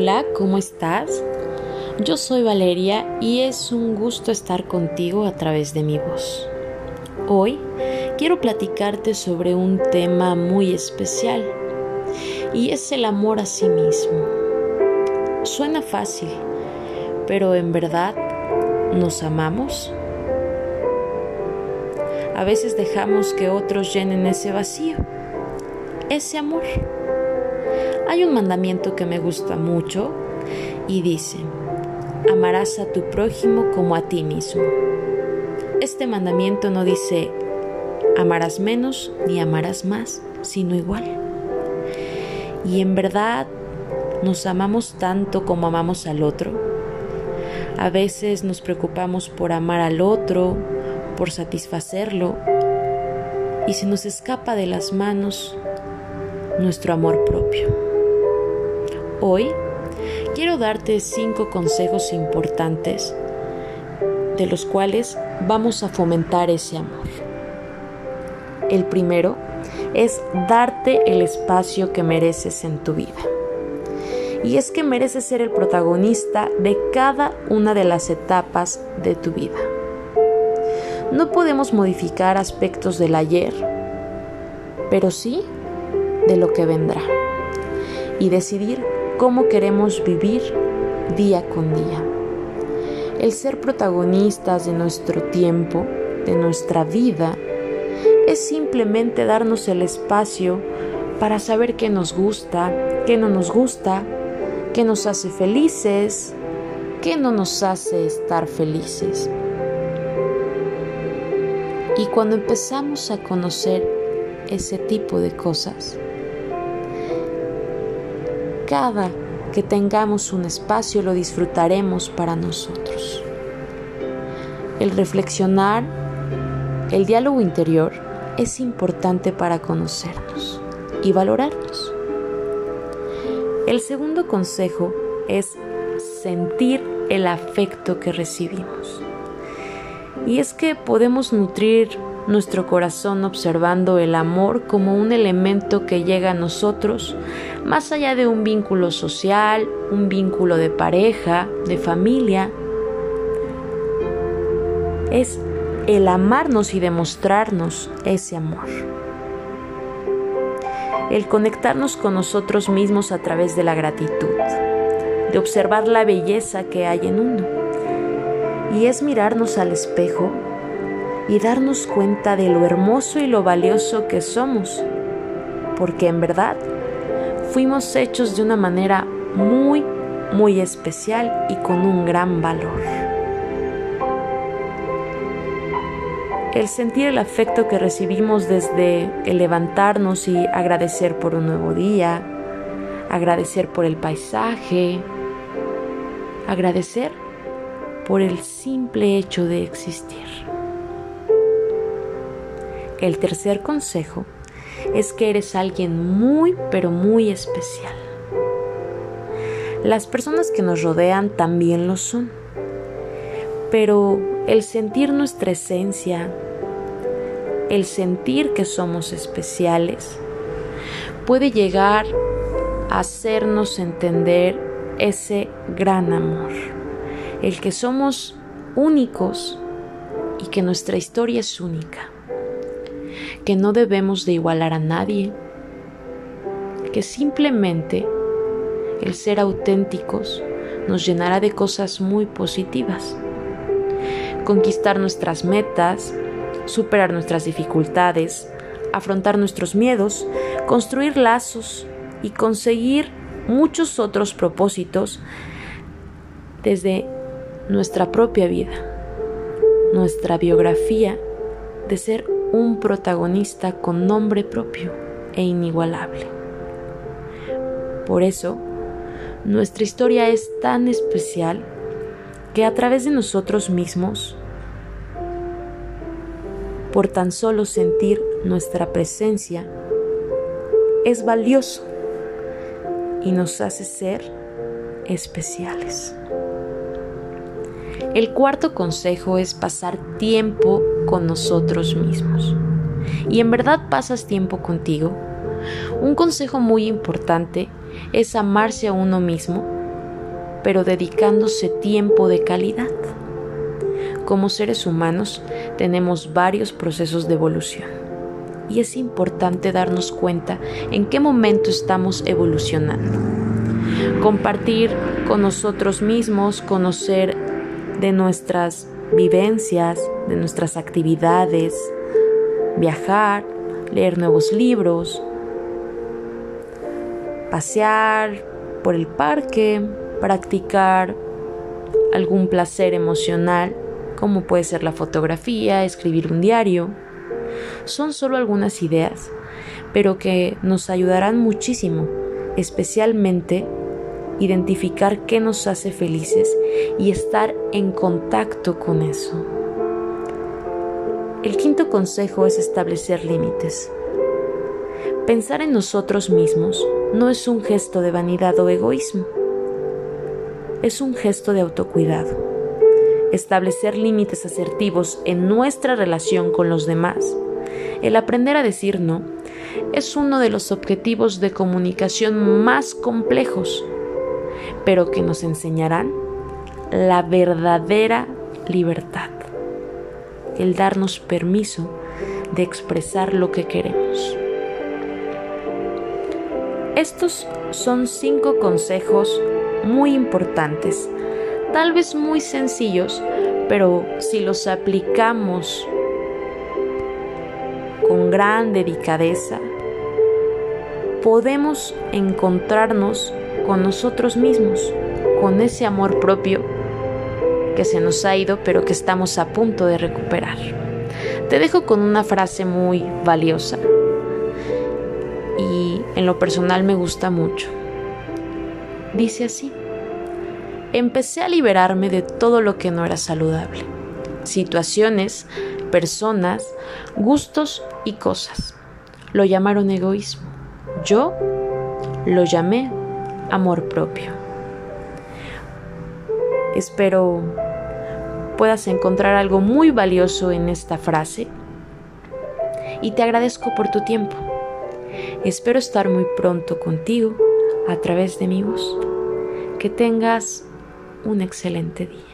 Hola, ¿cómo estás? Yo soy Valeria y es un gusto estar contigo a través de mi voz. Hoy quiero platicarte sobre un tema muy especial y es el amor a sí mismo. Suena fácil, pero en verdad nos amamos. A veces dejamos que otros llenen ese vacío, ese amor. Hay un mandamiento que me gusta mucho y dice, amarás a tu prójimo como a ti mismo. Este mandamiento no dice, amarás menos ni amarás más, sino igual. Y en verdad nos amamos tanto como amamos al otro. A veces nos preocupamos por amar al otro, por satisfacerlo, y se nos escapa de las manos nuestro amor propio. Hoy quiero darte cinco consejos importantes de los cuales vamos a fomentar ese amor. El primero es darte el espacio que mereces en tu vida. Y es que mereces ser el protagonista de cada una de las etapas de tu vida. No podemos modificar aspectos del ayer, pero sí de lo que vendrá. Y decidir cómo queremos vivir día con día. El ser protagonistas de nuestro tiempo, de nuestra vida, es simplemente darnos el espacio para saber qué nos gusta, qué no nos gusta, qué nos hace felices, qué no nos hace estar felices. Y cuando empezamos a conocer ese tipo de cosas, cada que tengamos un espacio lo disfrutaremos para nosotros. El reflexionar, el diálogo interior es importante para conocernos y valorarnos. El segundo consejo es sentir el afecto que recibimos. Y es que podemos nutrir nuestro corazón observando el amor como un elemento que llega a nosotros más allá de un vínculo social, un vínculo de pareja, de familia. Es el amarnos y demostrarnos ese amor. El conectarnos con nosotros mismos a través de la gratitud, de observar la belleza que hay en uno. Y es mirarnos al espejo y darnos cuenta de lo hermoso y lo valioso que somos, porque en verdad fuimos hechos de una manera muy, muy especial y con un gran valor. El sentir el afecto que recibimos desde el levantarnos y agradecer por un nuevo día, agradecer por el paisaje, agradecer por el simple hecho de existir. El tercer consejo es que eres alguien muy, pero muy especial. Las personas que nos rodean también lo son, pero el sentir nuestra esencia, el sentir que somos especiales, puede llegar a hacernos entender ese gran amor, el que somos únicos y que nuestra historia es única que no debemos de igualar a nadie, que simplemente el ser auténticos nos llenará de cosas muy positivas. Conquistar nuestras metas, superar nuestras dificultades, afrontar nuestros miedos, construir lazos y conseguir muchos otros propósitos desde nuestra propia vida, nuestra biografía de ser un protagonista con nombre propio e inigualable. Por eso, nuestra historia es tan especial que a través de nosotros mismos, por tan solo sentir nuestra presencia, es valioso y nos hace ser especiales. El cuarto consejo es pasar tiempo con nosotros mismos. Y en verdad pasas tiempo contigo. Un consejo muy importante es amarse a uno mismo pero dedicándose tiempo de calidad. Como seres humanos tenemos varios procesos de evolución y es importante darnos cuenta en qué momento estamos evolucionando. Compartir con nosotros mismos, conocer de nuestras vivencias, de nuestras actividades, viajar, leer nuevos libros, pasear por el parque, practicar algún placer emocional, como puede ser la fotografía, escribir un diario. Son solo algunas ideas, pero que nos ayudarán muchísimo, especialmente identificar qué nos hace felices y estar en contacto con eso. El quinto consejo es establecer límites. Pensar en nosotros mismos no es un gesto de vanidad o egoísmo, es un gesto de autocuidado. Establecer límites asertivos en nuestra relación con los demás, el aprender a decir no, es uno de los objetivos de comunicación más complejos, pero que nos enseñarán la verdadera libertad el darnos permiso de expresar lo que queremos. Estos son cinco consejos muy importantes, tal vez muy sencillos, pero si los aplicamos con gran delicadeza, podemos encontrarnos con nosotros mismos, con ese amor propio que se nos ha ido pero que estamos a punto de recuperar. Te dejo con una frase muy valiosa y en lo personal me gusta mucho. Dice así, empecé a liberarme de todo lo que no era saludable, situaciones, personas, gustos y cosas. Lo llamaron egoísmo. Yo lo llamé amor propio. Espero puedas encontrar algo muy valioso en esta frase y te agradezco por tu tiempo. Espero estar muy pronto contigo a través de mi voz. Que tengas un excelente día.